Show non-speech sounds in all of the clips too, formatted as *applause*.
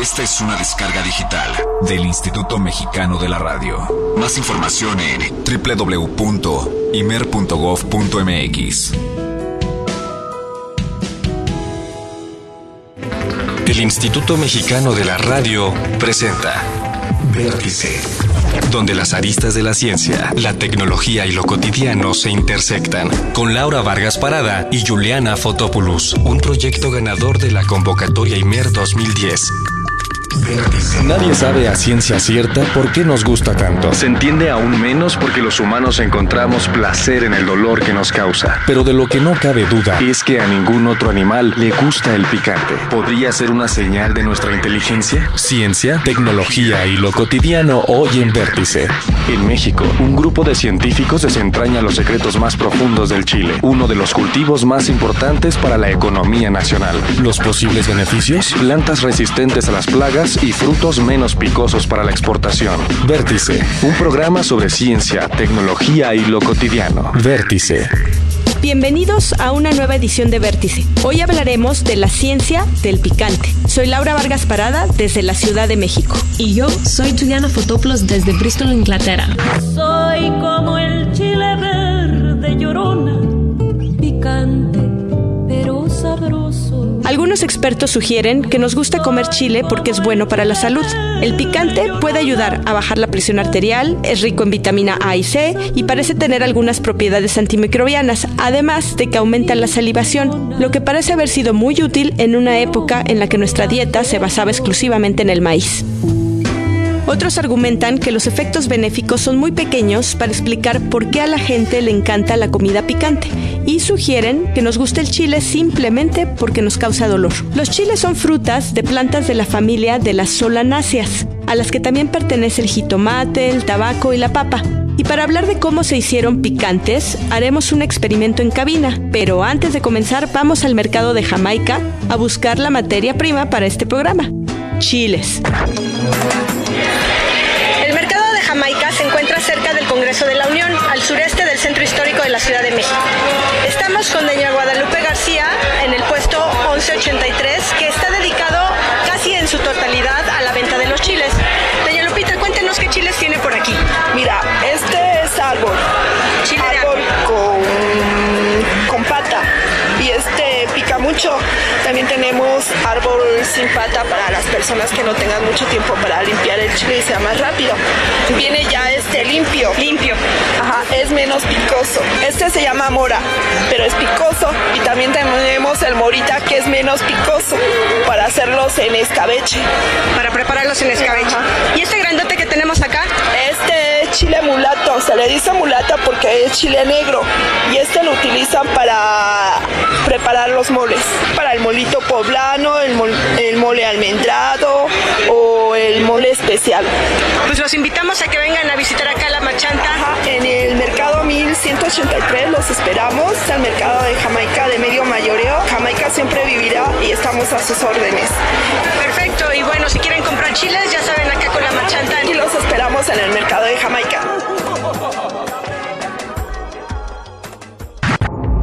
Esta es una descarga digital del Instituto Mexicano de la Radio. Más información en www.imer.gov.mx. El Instituto Mexicano de la Radio presenta Vértice, donde las aristas de la ciencia, la tecnología y lo cotidiano se intersectan, con Laura Vargas Parada y Juliana Fotopoulos, un proyecto ganador de la convocatoria IMER 2010. Nadie sabe a ciencia cierta por qué nos gusta tanto. Se entiende aún menos porque los humanos encontramos placer en el dolor que nos causa. Pero de lo que no cabe duda es que a ningún otro animal le gusta el picante. ¿Podría ser una señal de nuestra inteligencia? Ciencia, tecnología y lo cotidiano hoy en Vértice. En México, un grupo de científicos desentraña los secretos más profundos del chile, uno de los cultivos más importantes para la economía nacional. Los posibles beneficios, plantas resistentes a las plagas y frutos menos picosos para la exportación. Vértice, un programa sobre ciencia, tecnología y lo cotidiano. Vértice. Bienvenidos a una nueva edición de Vértice. Hoy hablaremos de la ciencia del picante. Soy Laura Vargas Parada desde la Ciudad de México. Y yo soy Juliana Fotoplos desde Bristol, Inglaterra. Soy como el chile verde llorona, picante. Algunos expertos sugieren que nos gusta comer chile porque es bueno para la salud. El picante puede ayudar a bajar la presión arterial, es rico en vitamina A y C y parece tener algunas propiedades antimicrobianas, además de que aumenta la salivación, lo que parece haber sido muy útil en una época en la que nuestra dieta se basaba exclusivamente en el maíz. Otros argumentan que los efectos benéficos son muy pequeños para explicar por qué a la gente le encanta la comida picante y sugieren que nos guste el chile simplemente porque nos causa dolor. Los chiles son frutas de plantas de la familia de las solanáceas, a las que también pertenece el jitomate, el tabaco y la papa. Y para hablar de cómo se hicieron picantes, haremos un experimento en cabina. Pero antes de comenzar, vamos al mercado de Jamaica a buscar la materia prima para este programa. Chiles. Congreso de la Unión, al sureste del centro histórico de la Ciudad de México. Estamos con doña Guadalupe García en el puesto 1183, que está dedicado casi en su totalidad a la venta de los chiles. Doña Lupita, cuéntenos qué chiles tiene por aquí. Mira, este es árbol. Chile árbol con, con pata. Y este pica mucho. También tenemos sin pata para las personas que no tengan mucho tiempo para limpiar el chile y sea más rápido. Viene ya este limpio. Limpio. Ajá, es menos picoso. Este se llama mora, pero es picoso. Y también tenemos el morita que es menos picoso para hacerlos en escabeche. Para prepararlos en escabeche. ¿Y este grandote que tenemos acá? Este es chile mulato, se le dice mulata porque es chile negro y este lo utilizan para preparar los moles, para el molito poblano, el, mol- el mole almendrado o el mole especial. Pues los invitamos a que vengan a visitar acá la machanta. En el mercado 1183 los esperamos, al mercado de Jamaica de medio mayoreo. Jamaica siempre vivirá y estamos a sus órdenes. Perfecto. Y bueno, si quieren comprar chiles, ya saben acá con la machanta. Y los esperamos en el mercado de Jamaica. Jamaica.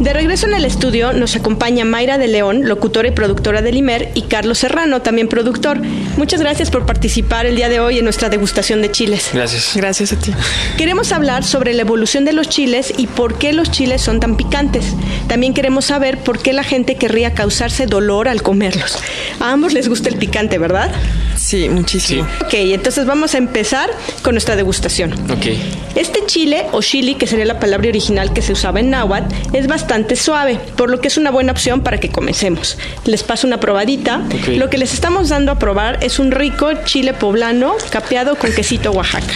De regreso en el estudio nos acompaña Mayra de León, locutora y productora del IMER, y Carlos Serrano, también productor. Muchas gracias por participar el día de hoy en nuestra degustación de chiles. Gracias. Gracias a ti. Queremos hablar sobre la evolución de los chiles y por qué los chiles son tan picantes. También queremos saber por qué la gente querría causarse dolor al comerlos. A ambos les gusta el picante, ¿verdad? Sí, muchísimo. Ok, entonces vamos a empezar con nuestra degustación. Ok. Este chile o chili, que sería la palabra original que se usaba en náhuatl, es bastante suave, por lo que es una buena opción para que comencemos. Les paso una probadita. Lo que les estamos dando a probar es un rico chile poblano capeado con quesito Oaxaca.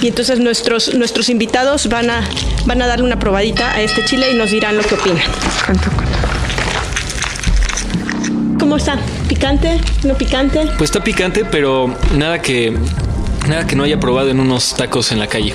Y entonces nuestros, nuestros invitados van a, van a darle una probadita a este chile y nos dirán lo que opinan. ¿Cómo está? ¿Picante? ¿No picante? Pues está picante, pero nada que Nada que no haya probado en unos tacos en la calle.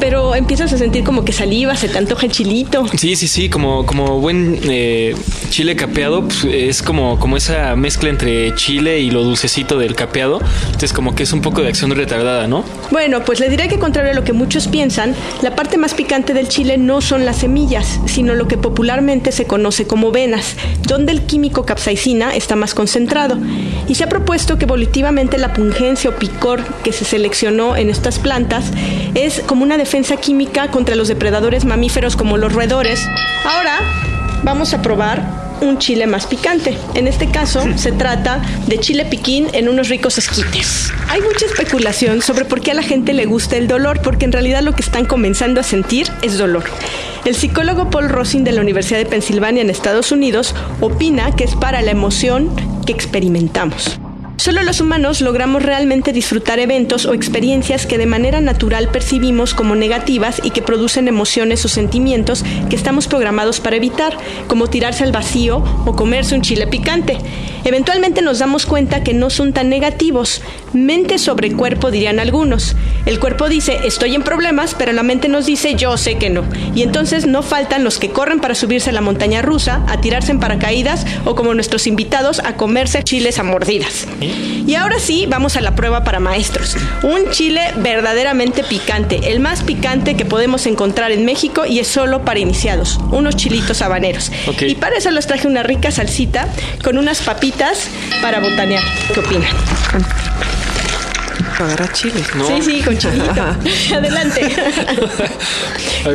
Pero empiezas a sentir como que saliva, se te antoja el chilito. Sí, sí, sí, como, como buen eh, chile capeado, pues, es como, como esa mezcla entre chile y lo dulcecito del capeado. Entonces como que es un poco de acción retardada, ¿no? Bueno, pues le diré que contrario a lo que muchos piensan, la parte más picante del chile no son las semillas, sino lo que popularmente se conoce como venas, donde el químico capsaicina está más concentrado. Y se ha propuesto que evolutivamente la pungencia o picor que se seleccionó en estas plantas es como una defensa química contra los depredadores mamíferos como los roedores. Ahora vamos a probar un chile más picante. En este caso se trata de chile piquín en unos ricos esquites. Hay mucha especulación sobre por qué a la gente le gusta el dolor, porque en realidad lo que están comenzando a sentir es dolor. El psicólogo Paul Rosin de la Universidad de Pensilvania en Estados Unidos opina que es para la emoción que experimentamos. Solo los humanos logramos realmente disfrutar eventos o experiencias que de manera natural percibimos como negativas y que producen emociones o sentimientos que estamos programados para evitar, como tirarse al vacío o comerse un chile picante. Eventualmente nos damos cuenta que no son tan negativos. Mente sobre cuerpo dirían algunos. El cuerpo dice estoy en problemas, pero la mente nos dice yo sé que no. Y entonces no faltan los que corren para subirse a la montaña rusa, a tirarse en paracaídas o como nuestros invitados a comerse chiles a mordidas. Y ahora sí, vamos a la prueba para maestros. Un chile verdaderamente picante, el más picante que podemos encontrar en México y es solo para iniciados, unos chilitos habaneros. Y para eso les traje una rica salsita con unas papitas para botanear. ¿Qué opinan? Agarra chiles. No. Sí, sí, con chilito. *laughs* Adelante.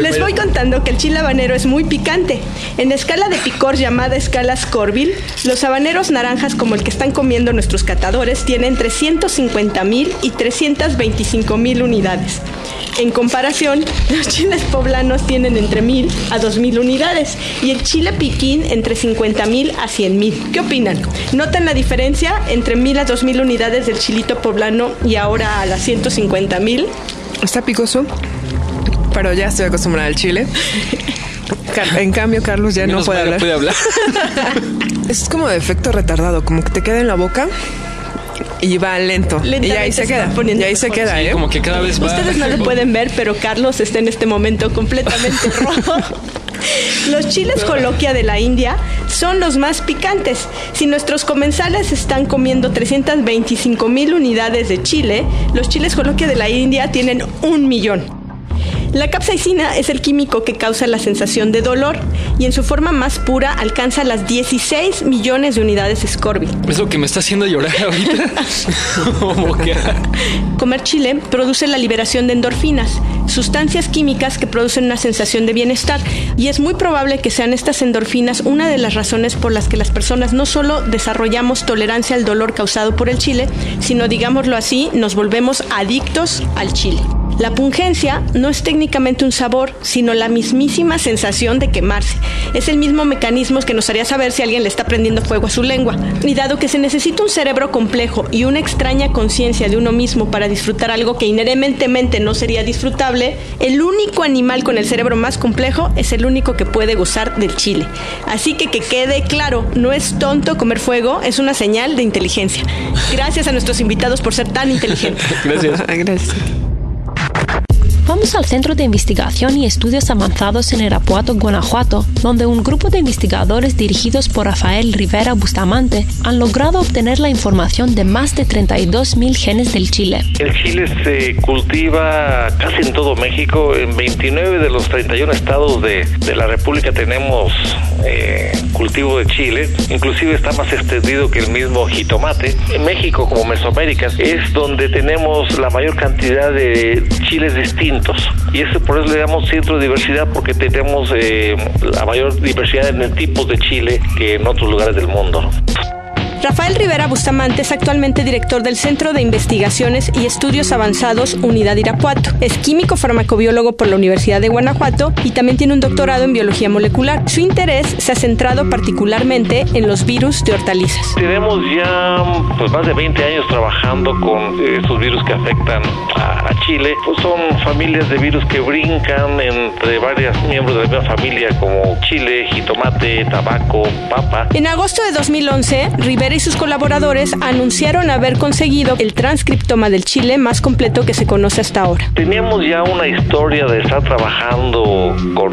Les voy contando que el chile habanero es muy picante. En la escala de picor llamada escala Scoville, los habaneros naranjas como el que están comiendo nuestros catadores tienen 350 mil y 325 mil unidades. En comparación, los chiles poblanos tienen entre 1000 a 2000 unidades y el chile piquín entre 50 mil a 100 mil. ¿Qué opinan? ¿Notan la diferencia entre 1000 a 2000 unidades del chilito poblano y ahora a las 150 mil? Está picoso, pero ya estoy acostumbrada al chile. En cambio, Carlos ya no puede hablar. puede hablar. *laughs* Es como de efecto retardado, como que te queda en la boca y va lento. y ahí se se queda. Y ahí se mejor. queda, Sí, ¿eh? como que cada vez va. Ustedes no lo pueden ver, pero Carlos está en este momento completamente *laughs* rojo. Los chiles coloquia de la India son los más picantes. Si nuestros comensales están comiendo 325 mil unidades de chile, los chiles coloquia de la India tienen un millón. La capsaicina es el químico que causa la sensación de dolor y en su forma más pura alcanza las 16 millones de unidades Scoville. Es lo que me está haciendo llorar *laughs* ahorita. *laughs* Comer chile produce la liberación de endorfinas, sustancias químicas que producen una sensación de bienestar y es muy probable que sean estas endorfinas una de las razones por las que las personas no solo desarrollamos tolerancia al dolor causado por el chile, sino digámoslo así, nos volvemos adictos al chile. La pungencia no es técnicamente un sabor, sino la mismísima sensación de quemarse. Es el mismo mecanismo que nos haría saber si alguien le está prendiendo fuego a su lengua. Y dado que se necesita un cerebro complejo y una extraña conciencia de uno mismo para disfrutar algo que inherentemente no sería disfrutable, el único animal con el cerebro más complejo es el único que puede gozar del chile. Así que que quede claro, no es tonto comer fuego, es una señal de inteligencia. Gracias a nuestros invitados por ser tan inteligentes. *laughs* Gracias. Gracias. Vamos al Centro de Investigación y Estudios Avanzados en Irapuato, Guanajuato, donde un grupo de investigadores dirigidos por Rafael Rivera Bustamante han logrado obtener la información de más de 32.000 genes del chile. El chile se cultiva casi en todo México. En 29 de los 31 estados de, de la República tenemos eh, cultivo de chile. Inclusive está más extendido que el mismo jitomate. En México, como Mesoamérica, es donde tenemos la mayor cantidad de chiles distintos. Y eso por eso le damos centro de diversidad porque tenemos eh, la mayor diversidad en el tipo de chile que en otros lugares del mundo. Rafael Rivera Bustamante es actualmente director del Centro de Investigaciones y Estudios Avanzados Unidad Irapuato. Es químico farmacobiólogo por la Universidad de Guanajuato y también tiene un doctorado en biología molecular. Su interés se ha centrado particularmente en los virus de hortalizas. Tenemos ya pues, más de 20 años trabajando con eh, estos virus que afectan a, a Chile. Pues son familias de virus que brincan entre varios miembros de la misma familia como chile, jitomate, tabaco, papa. En agosto de 2011, Rivera Y sus colaboradores anunciaron haber conseguido el transcriptoma del chile más completo que se conoce hasta ahora. Teníamos ya una historia de estar trabajando con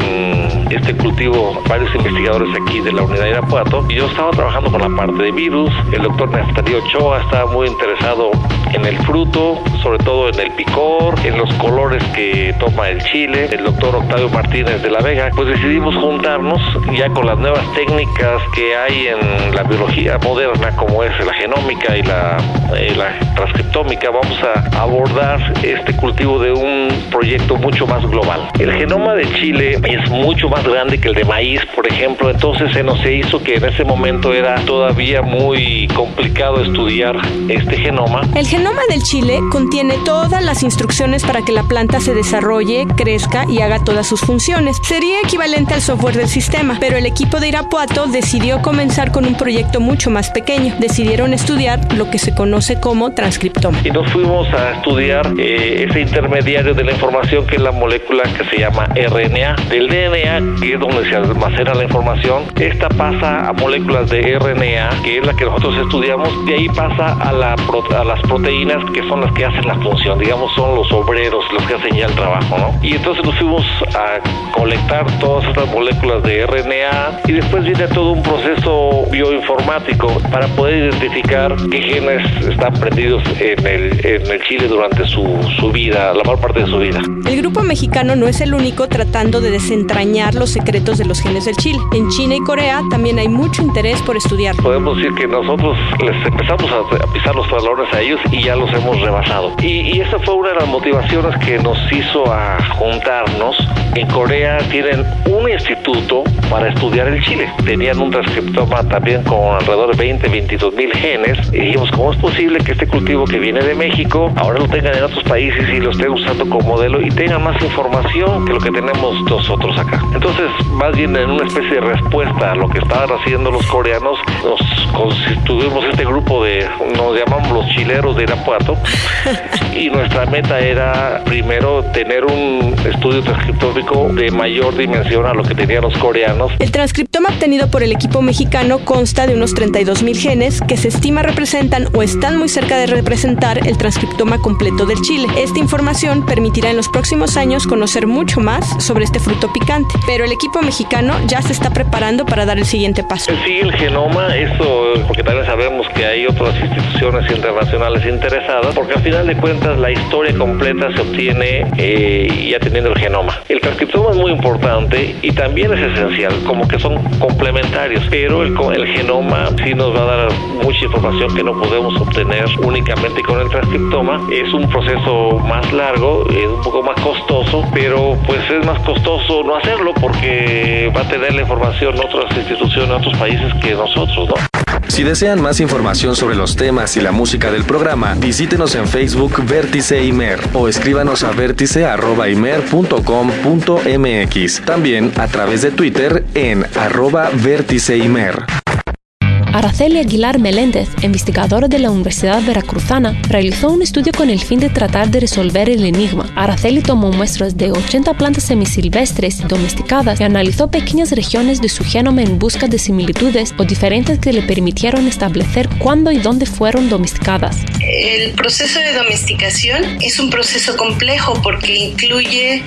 este cultivo varios investigadores aquí de la unidad de Irapuato yo estaba trabajando con la parte de virus. El doctor Neftalí Ochoa estaba muy interesado en el fruto, sobre todo en el picor, en los colores que toma el chile. El doctor Octavio Martínez de la Vega, pues decidimos juntarnos ya con las nuevas técnicas que hay en la biología moderna, como es la genómica y la, eh, la transcriptómica. Vamos a abordar este cultivo de un proyecto mucho más global. El genoma de chile es mucho más grande que el de maíz, por ejemplo, entonces se nos hizo que en ese momento era todavía muy complicado estudiar este genoma. El genoma del chile contiene todas las instrucciones para que la planta se desarrolle, crezca y haga todas sus funciones. Sería equivalente al software del sistema, pero el equipo de Irapuato decidió comenzar con un proyecto mucho más pequeño. Decidieron estudiar lo que se conoce como transcriptoma. Y nos fuimos a estudiar eh, ese intermediario de la información que es la molécula que se llama RNA. Del DNA, que es donde se almacena la información, esta pasa a moléculas de RNA, que es la que nosotros estudiamos, y ahí pasa a, la a las proteínas que son las que hacen la función, digamos, son los obreros los que hacen ya el trabajo, ¿no? Y entonces nos fuimos a colectar todas estas moléculas de RNA y después viene todo un proceso bioinformático para poder identificar qué genes están prendidos en el, en el chile durante su, su vida, la mayor parte de su vida. El grupo mexicano no es el único tratando de desentrañar los secretos de los genes del chile. En China y Corea también hay mucho interés por estudiar. Podemos decir que nosotros les empezamos a pisar los talones a ellos y ya los hemos rebasado. Y, y esa fue una de las motivaciones que nos hizo a juntarnos. En Corea tienen un instituto para estudiar el chile. Tenían un transcriptoma también con alrededor de 20, 22 mil genes. Y dijimos, ¿cómo es posible que este cultivo que viene de México ahora lo tengan en otros países y lo estén usando como modelo y tengan más información que lo que tenemos nosotros acá? Entonces, más bien en una especie de respuesta a lo que estaban haciendo los coreanos, nos constituimos este grupo de, nos llamamos los chileros de Irapuato, y nuestra meta era primero tener un estudio transcriptómico de mayor dimensión a lo que tenían los coreanos. El transcriptoma obtenido por el equipo mexicano consta de unos 32 mil genes que se estima representan o están muy cerca de representar el transcriptoma completo del chile. Esta información permitirá en los próximos años conocer mucho más sobre este fruto picante, pero el equipo mexicano ya se está preparando para dar el siguiente paso. Sí, el genoma, eso, porque también sabemos que hay otras instituciones internacionales interesadas, porque al final de cuentas la historia completa se obtiene eh, ya teniendo el genoma. El transcriptoma es muy importante y también es esencial, como que son complementarios, pero el, el genoma sí nos va a dar mucha información que no podemos obtener únicamente con el transcriptoma. Es un proceso más largo, es un poco más costoso, pero pues es más costoso no hacerlo porque va a tener la información otras instituciones, otros países que nosotros, ¿no? Si desean más información sobre los temas y la música del programa, visítenos en Facebook Vértice Imer o escríbanos a vértice.imer.com.mx. También a través de Twitter en arroba vérticeimer. Araceli Aguilar Meléndez, investigadora de la Universidad Veracruzana, realizó un estudio con el fin de tratar de resolver el enigma. Araceli tomó muestras de 80 plantas semisilvestres domesticadas y analizó pequeñas regiones de su genoma en busca de similitudes o diferencias que le permitieron establecer cuándo y dónde fueron domesticadas. El proceso de domesticación es un proceso complejo porque incluye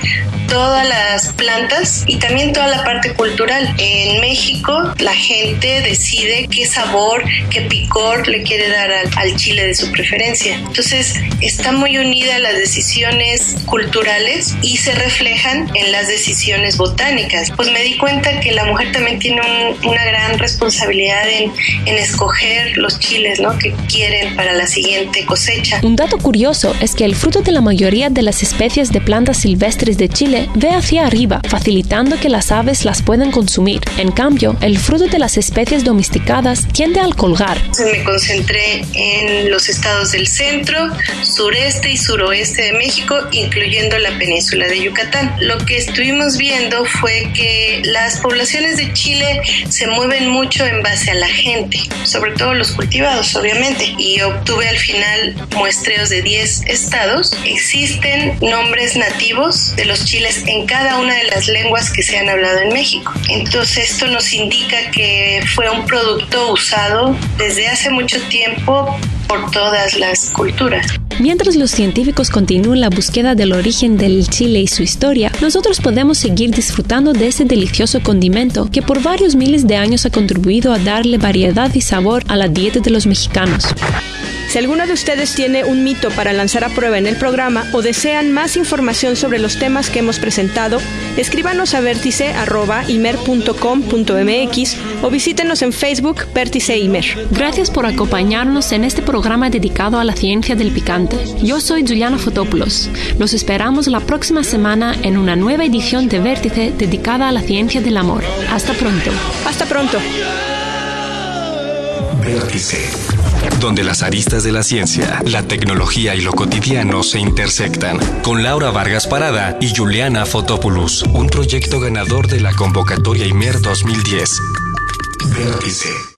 todas las plantas y también toda la parte cultural. En México la gente decide qué sabor, qué picor le quiere dar al, al, chile de su preferencia. Entonces está muy unida las decisiones culturales y se reflejan en las decisiones botánicas. Pues me di cuenta que la mujer también tiene un, una gran responsabilidad en, en escoger los chiles ¿no? que quieren para la siguiente cosecha. Un dato curioso es que el fruto de la mayoría de las especies de plantas silvestres de Chile ve hacia arriba, facilitando que las aves las puedan consumir. En cambio, el fruto de las especies domesticadas tiende al colgar. Me concentré en los estados del centro, sureste y suroeste de México, incluyendo la península de Yucatán. Lo que estuvimos viendo fue que las poblaciones de Chile se mueven mucho en base a la gente, sobre todo los cultivados, obviamente, y obtuve al final muestreos de 10 estados. Existen nombres nativos de los chiles en cada una de las lenguas que se han hablado en México. Entonces esto nos indica que fue un producto usado desde hace mucho tiempo por todas las culturas. Mientras los científicos continúan la búsqueda del origen del chile y su historia, nosotros podemos seguir disfrutando de ese delicioso condimento que por varios miles de años ha contribuido a darle variedad y sabor a la dieta de los mexicanos. Si alguno de ustedes tiene un mito para lanzar a prueba en el programa o desean más información sobre los temas que hemos presentado, escríbanos a vértice.imer.com.mx o visítenos en Facebook Vértice Imer. Gracias por acompañarnos en este programa dedicado a la ciencia del picante. Yo soy Juliana Fotopoulos. Los esperamos la próxima semana en una nueva edición de Vértice dedicada a la ciencia del amor. Hasta pronto. Hasta pronto. Vértice. Donde las aristas de la ciencia, la tecnología y lo cotidiano se intersectan. Con Laura Vargas Parada y Juliana Fotopoulos. Un proyecto ganador de la convocatoria IMER 2010. Vértice.